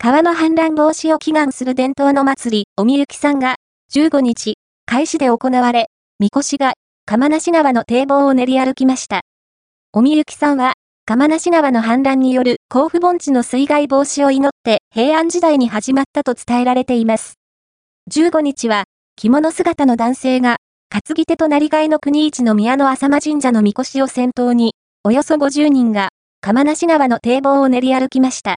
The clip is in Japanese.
川の氾濫防止を祈願する伝統の祭り、おみゆきさんが、15日、開始で行われ、みこしが、釜無川の堤防を練り歩きました。おみゆきさんは、釜無川の氾濫による甲府盆地の水害防止を祈って平安時代に始まったと伝えられています。15日は、着物姿の男性が、担ぎ手となりがいの国一の宮の浅間神社のみこしを先頭に、およそ50人が、釜無川の堤防を練り歩きました。